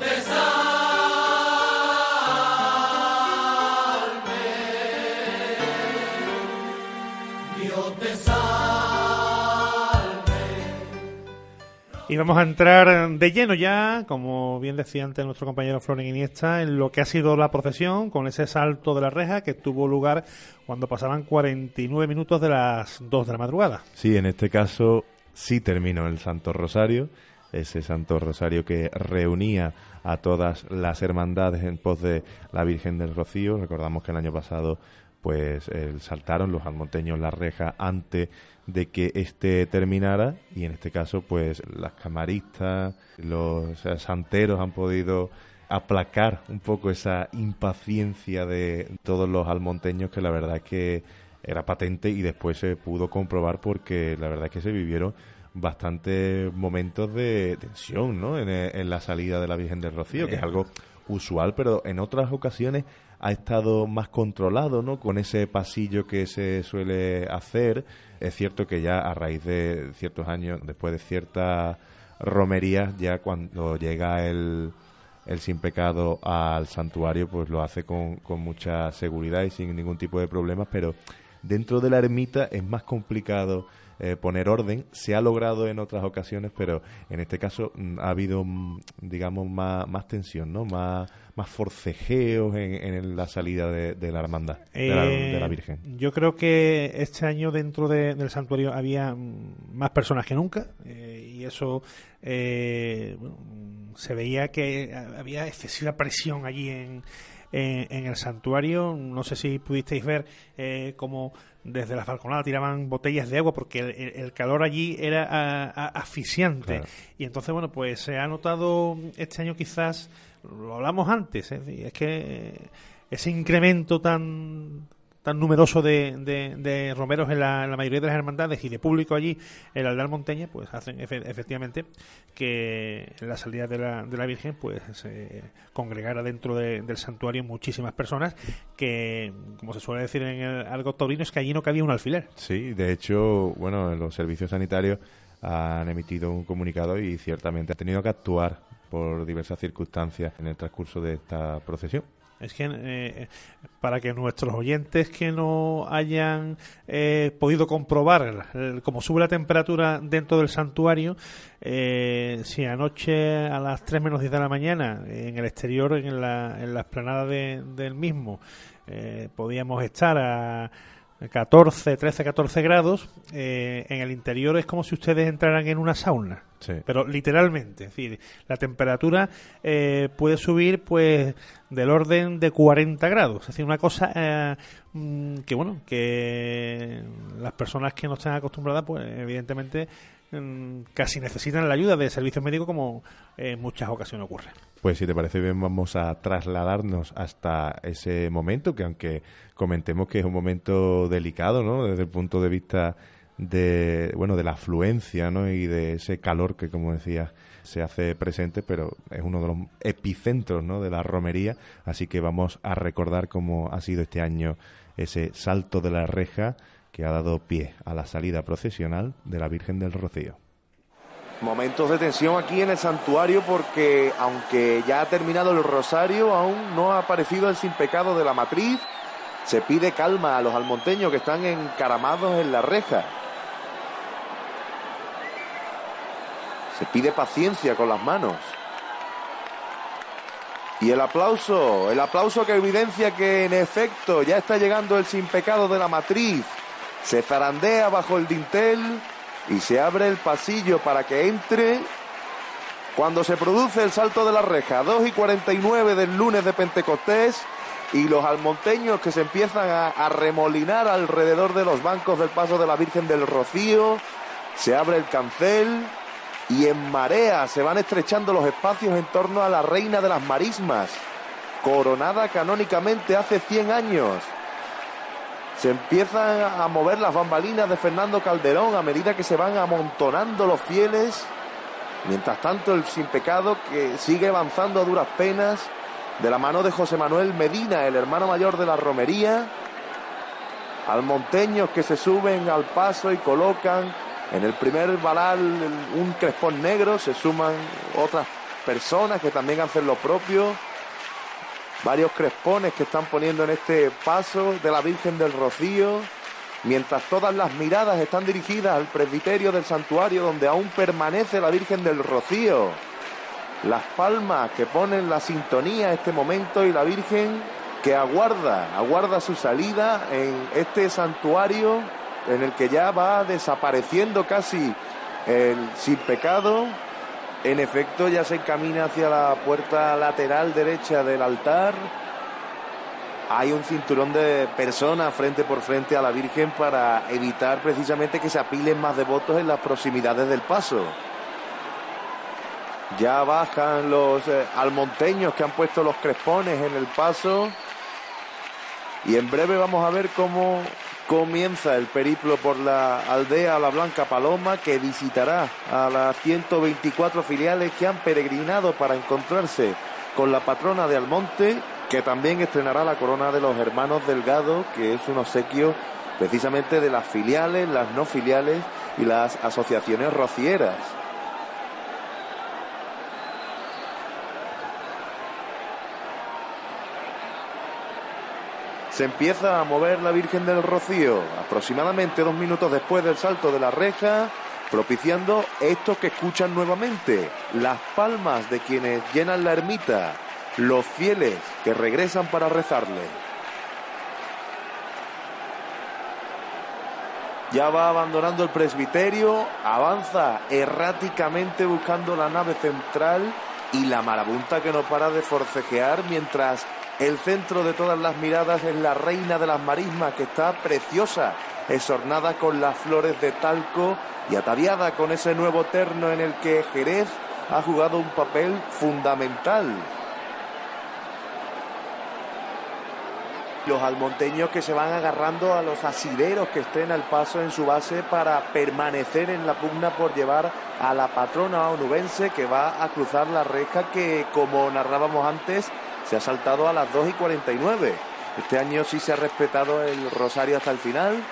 Y vamos a entrar de lleno ya, como bien decía antes nuestro compañero Floren Iniesta, en lo que ha sido la procesión con ese salto de la reja que tuvo lugar cuando pasaban 49 minutos de las 2 de la madrugada. Sí, en este caso sí terminó el Santo Rosario, ese Santo Rosario que reunía a todas las hermandades en pos de la Virgen del Rocío. Recordamos que el año pasado pues eh, saltaron los almonteños la reja antes de que este terminara y en este caso pues las camaristas, los eh, santeros han podido aplacar un poco esa impaciencia de todos los almonteños que la verdad es que era patente y después se pudo comprobar porque la verdad es que se vivieron bastantes momentos de tensión ¿no? en, eh, en la salida de la Virgen del Rocío, que es algo usual, pero en otras ocasiones ha estado más controlado, ¿no? Con ese pasillo que se suele hacer. Es cierto que ya a raíz de ciertos años, después de ciertas romerías, ya cuando llega el, el sin pecado al santuario, pues lo hace con, con mucha seguridad y sin ningún tipo de problemas, pero dentro de la ermita es más complicado eh, poner orden. Se ha logrado en otras ocasiones, pero en este caso mm, ha habido, mm, digamos, más, más tensión, ¿no? Más, más forcejeos en, en la salida de, de la hermandad, de, la, de la Eh, Virgen. Yo creo que este año dentro de- del santuario había mm, más personas que nunca eh, y eso eh, bueno, se veía que había excesiva presión allí en, en, en el santuario. No sé si pudisteis ver eh, cómo desde la falconada tiraban botellas de agua porque el, el- el calor allí era a- a- asfixiante. Claro. Y entonces, bueno, pues se ha notado este año quizás, lo hablamos antes, ¿eh? es que ese incremento tan tan numeroso de, de, romeros en la, mayoría de las hermandades y de público allí en la aldea monteña pues hacen efe- efectivamente que en la salida de la, de la Virgen pues se congregara dentro de- del santuario muchísimas personas que como se suele decir en el algo taurino es que allí no cabía un alfiler Sí, de hecho, bueno, los servicios sanitarios han emitido un comunicado y ciertamente han tenido que actuar por diversas circunstancias en el transcurso de esta procesión. Es que eh, para que nuestros oyentes que no hayan eh, podido comprobar el- cómo sube la temperatura dentro del santuario, eh, si anoche a las 3 menos 10 de la mañana en el exterior, en la, en la esplanada de- del mismo, eh, podíamos estar a 14, 13, 14 grados, eh, en el interior es como si ustedes entraran en una sauna. Sí. Pero literalmente, es decir, la temperatura eh, puede subir pues del orden de 40 grados. Es decir, una cosa eh, mm, que, bueno, que las personas que no están acostumbradas, pues evidentemente casi necesitan la ayuda de servicios médicos como en muchas ocasiones ocurre. Pues si te parece bien vamos a trasladarnos hasta ese momento, que aunque comentemos que es un momento delicado, ¿no? Desde el punto de vista de, bueno, de la afluencia, ¿no? Y de ese calor que, como decías, se hace presente, pero es uno de los epicentros, ¿no? De la romería, así que vamos a recordar cómo ha sido este año ese salto de la reja que ha dado pie a la salida procesional de la Virgen del Rocío. Momentos de tensión aquí en el santuario porque aunque ya ha terminado el rosario, aún no ha aparecido el sin pecado de la matriz. Se pide calma a los almonteños que están encaramados en la reja. Se pide paciencia con las manos. Y el aplauso, el aplauso que evidencia que en efecto ya está llegando el sin pecado de la matriz. Se zarandea bajo el dintel y se abre el pasillo para que entre. Cuando se produce el salto de la reja, 2 y 49 del lunes de Pentecostés, y los almonteños que se empiezan a, a remolinar alrededor de los bancos del paso de la Virgen del Rocío, se abre el cancel y en marea se van estrechando los espacios en torno a la Reina de las Marismas, coronada canónicamente hace 100 años. Se empiezan a mover las bambalinas de Fernando Calderón a medida que se van amontonando los fieles. Mientras tanto, el sin pecado que sigue avanzando a duras penas de la mano de José Manuel Medina, el hermano mayor de la romería. Almonteños que se suben al paso y colocan en el primer balal un crespón negro. Se suman otras personas que también hacen lo propio varios crespones que están poniendo en este paso de la Virgen del Rocío, mientras todas las miradas están dirigidas al presbiterio del santuario donde aún permanece la Virgen del Rocío. Las palmas que ponen la sintonía a este momento y la Virgen que aguarda, aguarda su salida en este santuario en el que ya va desapareciendo casi el sin pecado, en efecto, ya se encamina hacia la puerta lateral derecha del altar. Hay un cinturón de personas frente por frente a la Virgen para evitar precisamente que se apilen más devotos en las proximidades del paso. Ya bajan los eh, almonteños que han puesto los crespones en el paso. Y en breve vamos a ver cómo comienza el periplo por la aldea La Blanca Paloma que visitará a las 124 filiales que han peregrinado para encontrarse con la patrona de Almonte, que también estrenará la corona de los hermanos Delgado, que es un obsequio precisamente de las filiales, las no filiales y las asociaciones rocieras. Se empieza a mover la Virgen del Rocío, aproximadamente dos minutos después del salto de la reja, propiciando esto que escuchan nuevamente, las palmas de quienes llenan la ermita, los fieles que regresan para rezarle. Ya va abandonando el presbiterio, avanza erráticamente buscando la nave central y la marabunta que no para de forcejear mientras el centro de todas las miradas es la reina de las marismas que está preciosa, esornada con las flores de talco y ataviada con ese nuevo terno en el que Jerez ha jugado un papel fundamental. Los almonteños que se van agarrando a los asideros que estén al paso en su base para permanecer en la pugna por llevar a la patrona onubense que va a cruzar la reja que, como narrábamos antes, se ha saltado a las 2 y 49. Este año sí se ha respetado el rosario hasta el final.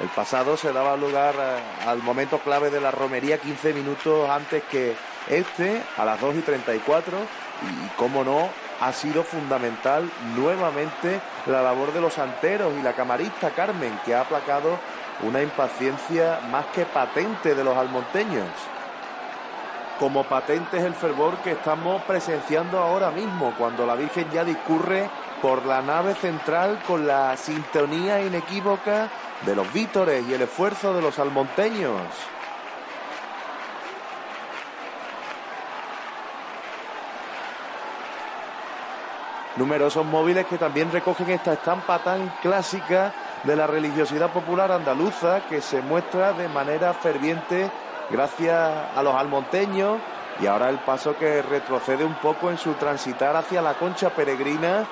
El pasado se daba lugar a- al momento clave de la romería 15 minutos antes que este, a las 2 y 34. Y cómo no, ha sido fundamental nuevamente la labor de los anteros y la camarista Carmen, que ha aplacado una impaciencia más que patente de los almonteños. Como patente es el fervor que estamos presenciando ahora mismo, cuando la Virgen ya discurre por la nave central con la sintonía inequívoca de los vítores y el esfuerzo de los almonteños. Numerosos móviles que también recogen esta estampa tan clásica de la religiosidad popular andaluza que se muestra de manera ferviente gracias a los almonteños y ahora el paso que retrocede un poco en su transitar hacia la concha peregrina,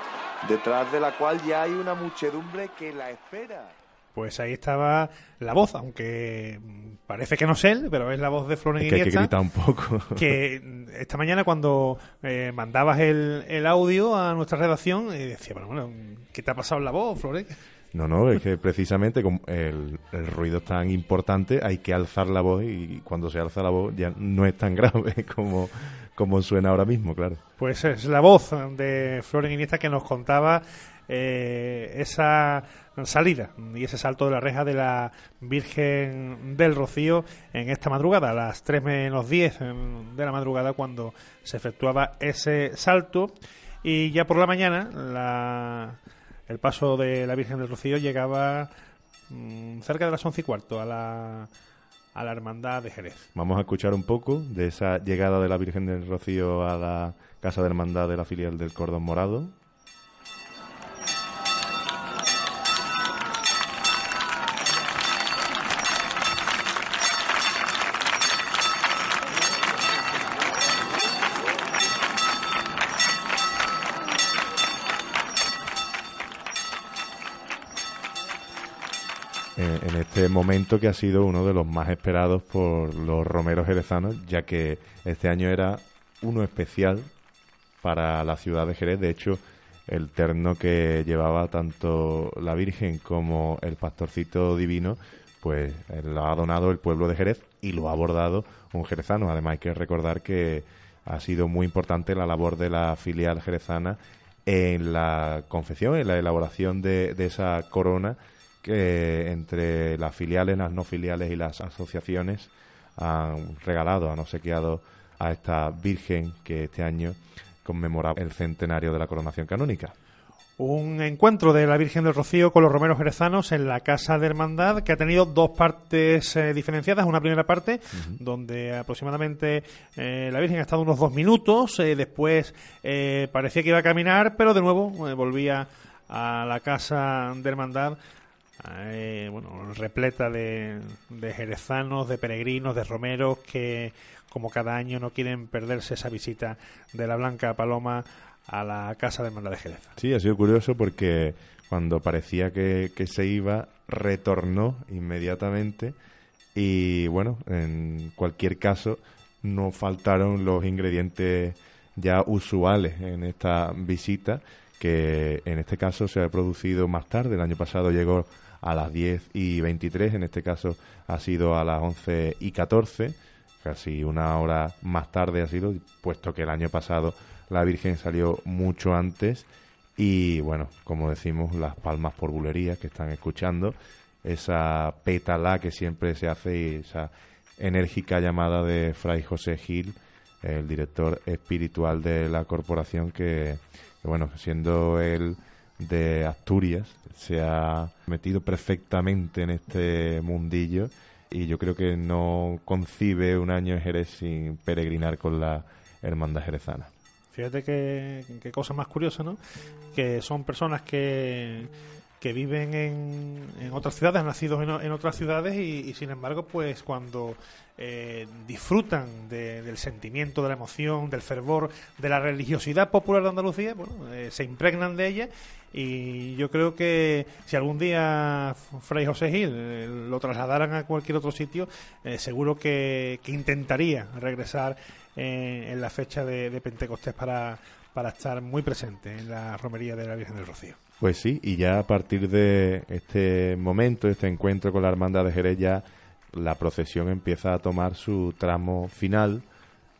detrás de la cual ya hay una muchedumbre que la espera. Pues ahí estaba la voz, aunque parece que no es él, pero es la voz de Floren Es que hay que gritar un poco. que esta mañana cuando eh, mandabas el, el audio a nuestra redacción, eh, decía, bueno, bueno, ¿qué te ha pasado en la voz, Floren? No, no, es que precisamente como el, ruido es tan importante, hay que alzar la voz y cuando se alza la voz ya no es tan grave como, como suena ahora mismo, claro. Pues es la voz de Floren Iniesta que nos contaba eh, esa salida y ese salto de la reja de la Virgen del Rocío en esta madrugada, a las 3 menos 10 de la madrugada, cuando se efectuaba ese salto. Y ya por la mañana, la, el paso de la Virgen del Rocío llegaba mm, cerca de las 11 y cuarto a la, a la Hermandad de Jerez. Vamos a escuchar un poco de esa llegada de la Virgen del Rocío a la Casa de Hermandad de la filial del Cordón Morado. Momento que ha sido uno de los más esperados por los romeros jerezanos, ya que este año era uno especial para la ciudad de Jerez. De hecho, el terno que llevaba tanto la Virgen como el pastorcito divino, pues eh, lo ha donado el pueblo de Jerez y lo ha abordado un jerezano. Además, hay que recordar que ha sido muy importante la labor de la filial jerezana en la confección, en la elaboración de, de esa corona que entre las filiales, las no filiales y las asociaciones han regalado, han obsequiado a esta Virgen que este año conmemora el centenario de la coronación canónica. Un encuentro de la Virgen del Rocío con los romeros jerezanos en la Casa de Hermandad que ha tenido dos partes eh, diferenciadas. Una primera parte donde aproximadamente eh, la Virgen ha estado unos dos minutos, eh, después parecía que iba a caminar, pero de nuevo volvía a la Casa de Hermandad eh, bueno, repleta de, de jerezanos, de peregrinos, de romeros que, como cada año, no quieren perderse esa visita de la Blanca Paloma a la Casa de Hermandad de Jerez. Sí, ha sido curioso porque cuando parecía que, que se iba, retornó inmediatamente y bueno, en cualquier caso, no faltaron los ingredientes ya usuales en esta visita que en este caso se ha producido más tarde. El año pasado llegó a las 10 y 23, en este caso ha sido a las 11 y 14, casi una hora más tarde ha sido, puesto que el año pasado la Virgen salió mucho antes. Y bueno, como decimos, las palmas por bulería que están escuchando, esa pétala que siempre se hace y esa enérgica llamada de Fray José Gil, el director espiritual de la corporación que, bueno, siendo él de Asturias, se ha metido perfectamente en este mundillo y yo creo que no concibe un año en Jerez sin peregrinar con la hermandad jerezana. Fíjate qué, qué cosa más curiosa, ¿no? Que son personas que, que viven en, en otras ciudades, han nacido en, en otras ciudades y, y, sin embargo, pues cuando eh, disfrutan de- del sentimiento, de la emoción, del fervor, de la religiosidad popular de Andalucía, bueno, eh, se impregnan de ella y yo creo que si algún día Fray José Gil eh, lo trasladaran a cualquier otro sitio, eh, seguro que, que intentaría regresar eh, en la fecha de, Pentecostés para, para estar muy presente en la romería de la Virgen del Rocío. Pues sí, y ya a partir de este momento, este encuentro con la Hermandad de Jerez, ya la procesión empieza a tomar su tramo final.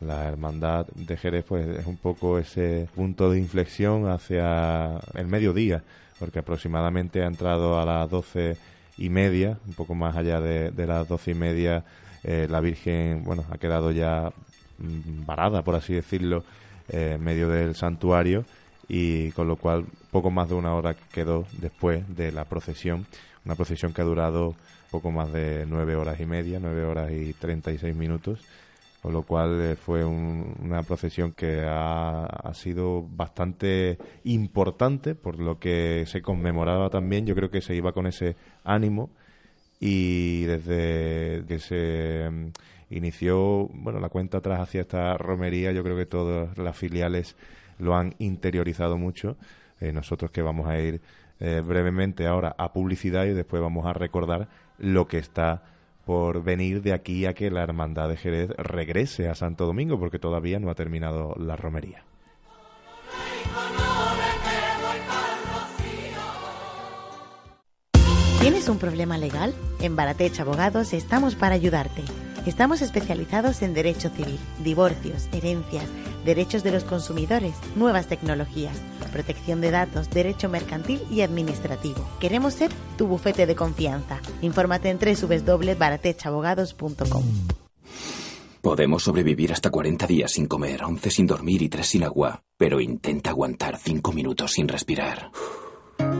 La Hermandad de Jerez pues es un poco ese punto de inflexión hacia el mediodía, porque aproximadamente ha entrado a las doce y media, un poco más allá de, las doce y media, eh, la Virgen, bueno, ha quedado ya mm, varada, por así decirlo, eh, en medio del santuario y con lo cual poco más de una hora quedó después de la procesión, una procesión que ha durado poco más de nueve horas y media, nueve horas y treinta y seis minutos, con lo cual eh, fue una procesión que ha, ha, sido bastante importante por lo que se conmemoraba también, yo creo que se iba con ese ánimo y desde que se mm, inició bueno la cuenta atrás hacia esta romería yo creo que todas las filiales lo han interiorizado mucho. Eh, nosotros que vamos a ir eh, brevemente ahora a publicidad y después vamos a recordar lo que está por venir de aquí a que la Hermandad de Jerez regrese a Santo Domingo, porque todavía no ha terminado la romería. ¿Tienes un problema legal? En Baratech Abogados estamos para ayudarte. Estamos especializados en derecho civil, divorcios, herencias, derechos de los consumidores, nuevas tecnologías, protección de datos, derecho mercantil y administrativo. Queremos ser tu bufete de confianza. Infórmate en www.baratechabogados.com. Podemos sobrevivir hasta 40 días sin comer, 11 sin dormir y 3 sin agua, pero intenta aguantar 5 minutos sin respirar.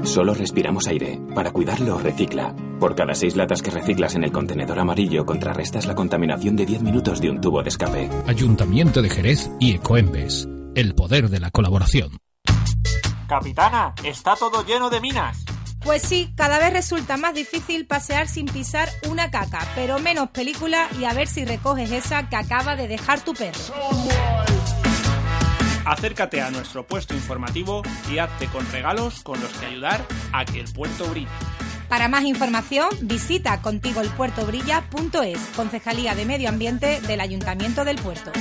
Solo respiramos aire. Para cuidarlo, recicla. Por cada seis latas que reciclas en el contenedor amarillo, contrarrestas la contaminación de 10 minutos de un tubo de escape. Ayuntamiento de Jerez y Ecoembes. El poder de la colaboración. Capitana, está todo lleno de minas. Pues sí, cada vez resulta más difícil pasear sin pisar una caca, pero menos película y a ver si recoges esa que acaba de dejar tu perro. Acércate a nuestro puesto informativo y hazte con regalos con los que ayudar a que el puerto brille. Para más información, visita contigoelpuertobrilla.es, Concejalía de Medio Ambiente del Ayuntamiento del Puerto.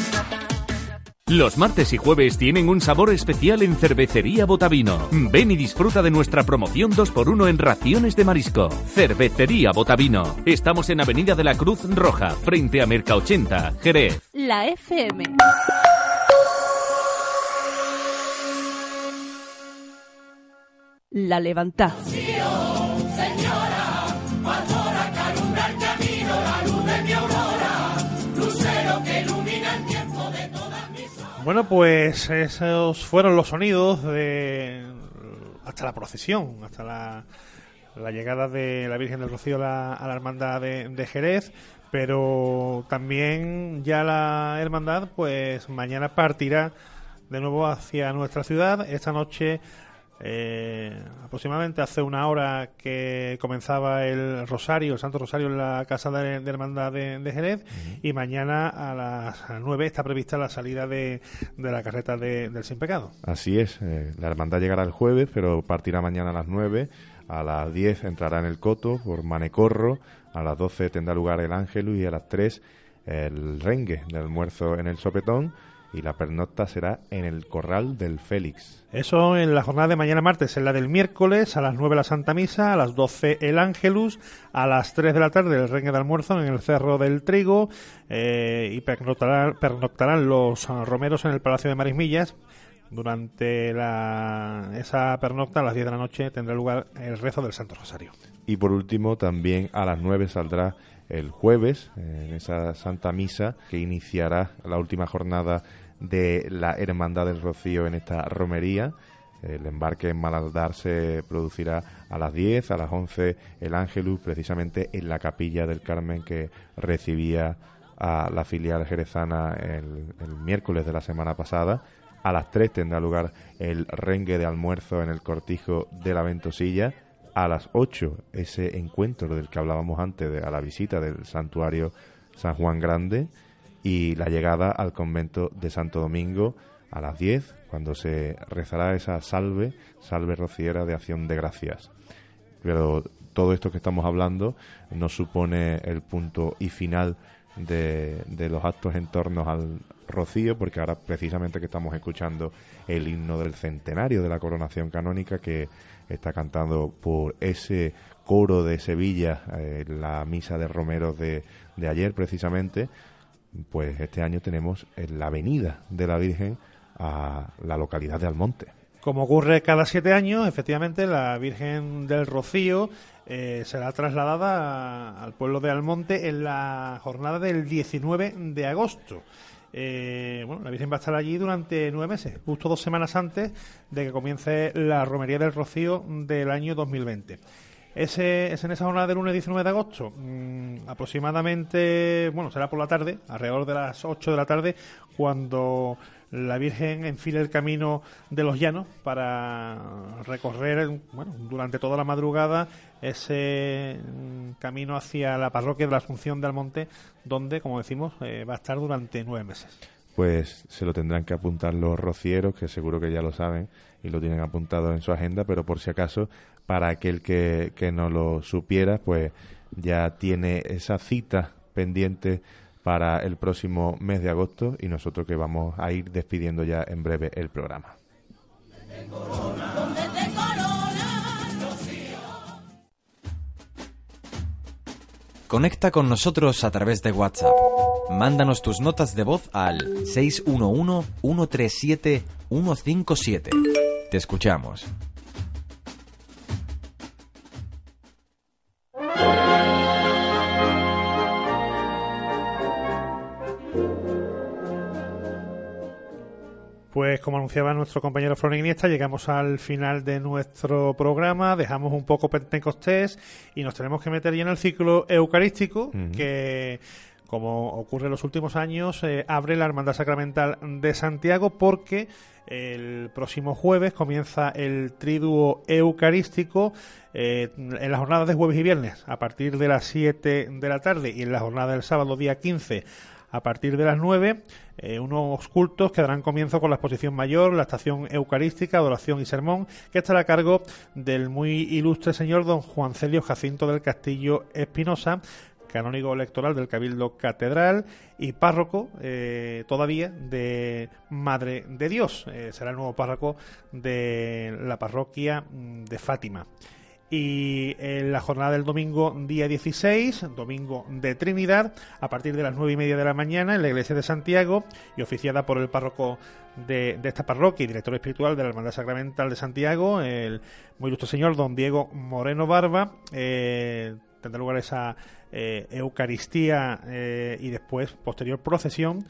Los martes y jueves tienen un sabor especial en Cervecería Botavino. Ven y disfruta de nuestra promoción 2x1 en raciones de marisco. Cervecería Botavino. Estamos en Avenida de la Cruz Roja, frente a Merca 80, Jerez. La FM. La levanta. Bueno, pues esos fueron los sonidos de hasta la procesión, hasta la, la llegada de la Virgen del Rocío a la, hermandad de, de, Jerez, pero también ya la hermandad, pues mañana partirá de nuevo hacia nuestra ciudad. Esta noche eh, aproximadamente hace una hora que comenzaba el Rosario, el Santo Rosario en la Casa de, Hermandad de, Jerez y mañana a las 9 está prevista la salida de, la carreta del Sin Pecado. Así es, eh, la Hermandad llegará el jueves, pero partirá mañana a las 9. A las 10 entrará en el Coto por Manecorro, a las 12 tendrá lugar el Ángel y a las 3 el Rengue del almuerzo en el Sopetón y la pernocta será en el Corral del Félix. Eso en la jornada de mañana martes, en la del miércoles, a las 9 la Santa Misa, a las 12 el Ángelus, a las 3 de la tarde el Reine de Almuerzo en el Cerro del Trigo eh, y pernoctarán, pernoctarán los romeros en el Palacio de Marismillas. Durante la, esa pernocta, a las 10 de la noche, tendrá lugar el rezo del Santo Rosario. Y por último, también a las 9 saldrá el jueves, en esa Santa Misa que iniciará la última jornada de la Hermandad del Rocío en esta romería. El embarque en Malaldar se producirá a las 10, a las 11 el Ángelus, precisamente en la capilla del Carmen que recibía a la filial jerezana el, miércoles de la semana pasada. A las 3 tendrá lugar el rengue de almuerzo en el cortijo de la Ventosilla. A las 8 ese encuentro del que hablábamos antes, de, a la visita del santuario San Juan Grande y la llegada al convento de Santo Domingo a las 10, cuando se rezará esa salve, salve rociera de acción de gracias. Pero todo esto que estamos hablando no supone el punto y final de, de los actos en torno al Rocío, porque ahora precisamente que estamos escuchando el himno del centenario de la coronación canónica que está cantando por ese coro de Sevilla, eh, la misa de Romeros de, de ayer precisamente, pues este año tenemos en la venida de la Virgen a la localidad de Almonte. Como ocurre cada siete años, efectivamente, la Virgen del Rocío eh, será trasladada al pueblo de Almonte en la jornada del 19 de agosto. Eh, bueno, la Virgen va a estar allí durante nueve meses, justo dos semanas antes de que comience la Romería del Rocío del año 2020. Ese, es en esa jornada del lunes 19 de agosto, mm, aproximadamente, bueno, será por la tarde, alrededor de las 8 de la tarde, cuando la Virgen enfile el camino de los llanos para recorrer, bueno, durante toda la madrugada ese mm, camino hacia la parroquia de la Asunción de Almonte, donde, como decimos, eh, va a estar durante nueve meses. pues se lo tendrán que apuntar los rocieros, que seguro que ya lo saben y lo tienen apuntado en su agenda, pero por si acaso, para aquel que, que no lo supiera, pues ya tiene esa cita pendiente para el próximo mes de agosto y nosotros que vamos a ir despidiendo ya en breve el programa. Conecta con nosotros a través de WhatsApp. Mándanos tus notas de voz al 611-137-157. Te escuchamos. Pues como anunciaba nuestro compañero Florian Iniesta, llegamos al final de nuestro programa, dejamos un poco Pentecostés y nos tenemos que meter ya en el ciclo eucarístico Ujú. que, como ocurre en los últimos años, eh, abre la Hermandad Sacramental de Santiago porque el próximo jueves comienza el triduo eucarístico eh, en las jornadas de jueves y viernes a partir de las 7 de la tarde y en la jornada del sábado día 15 a partir de las 9, eh, unos cultos que darán comienzo con la exposición mayor, la estación eucarística, adoración y sermón, que estará a cargo del muy ilustre señor don Juan Celio Jacinto del Castillo Espinosa, canónigo electoral del Cabildo Catedral y párroco eh, todavía de Madre de Dios. Eh, será el nuevo párroco de la parroquia mm, de Fátima. Y en la jornada del domingo, día 16, domingo de Trinidad, a partir de las nueve y media de la mañana, en la iglesia de Santiago, y oficiada por el párroco de, de esta parroquia y director espiritual de la Hermandad Sacramental de Santiago, el muy ilustre señor don Diego Moreno Barba, eh, tendrá lugar esa eh, Eucaristía eh, y después posterior procesión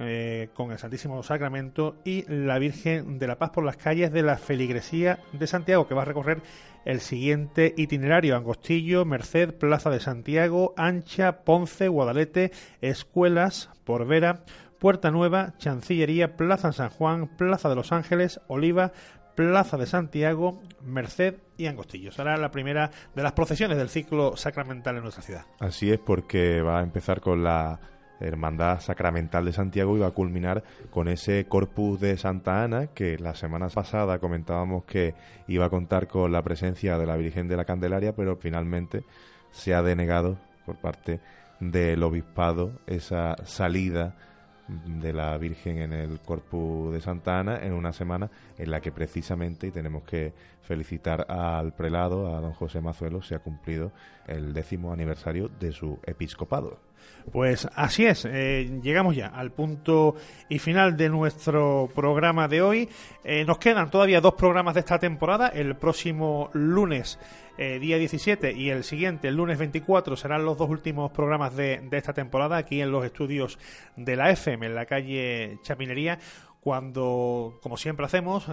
eh, con el Santísimo Sacramento y la Virgen de la Paz por las calles de la Feligresía de Santiago, que va a recorrer el siguiente itinerario: Angostillo, Merced, Plaza de Santiago, Ancha, Ponce, Guadalete, Escuelas, Porvera, Puerta Nueva, Chancillería, Plaza San Juan, Plaza de los Ángeles, Oliva, Plaza de Santiago, Merced y Angostillo. Será la primera de las procesiones del ciclo sacramental en nuestra ciudad. Así es, porque va a empezar con la Hermandad Sacramental de Santiago va a culminar con ese Corpus de Santa Ana que la semana pasada comentábamos que iba a contar con la presencia de la Virgen de la Candelaria, pero finalmente se ha denegado por parte del obispado esa salida de la Virgen en el Corpus de Santa Ana en una semana en la que precisamente, y tenemos que felicitar al prelado, a don José Mazuelo, se ha cumplido el décimo aniversario de su episcopado. Pues así es, eh, llegamos ya al punto y final de nuestro programa de hoy. Eh, nos quedan todavía dos programas de esta temporada. El próximo lunes, eh, día 17, y el siguiente, el lunes 24, serán los dos últimos programas de, esta temporada aquí en los estudios de la FM, en la calle Chapinería, cuando, como siempre hacemos,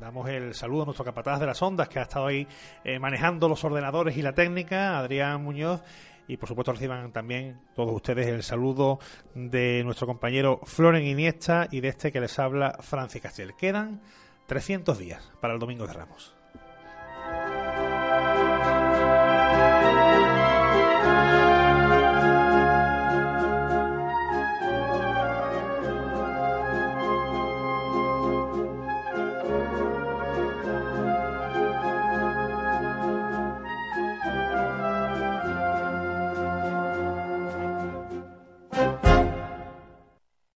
Damos el saludo a nuestro capataz de las ondas que ha estado ahí manejando los ordenadores y la técnica, Adrián Muñoz. Y por supuesto reciban también todos ustedes el saludo de nuestro compañero Floren Iniesta y de este que les habla Francis Castel. Quedan 300 días para el Domingo de Ramos.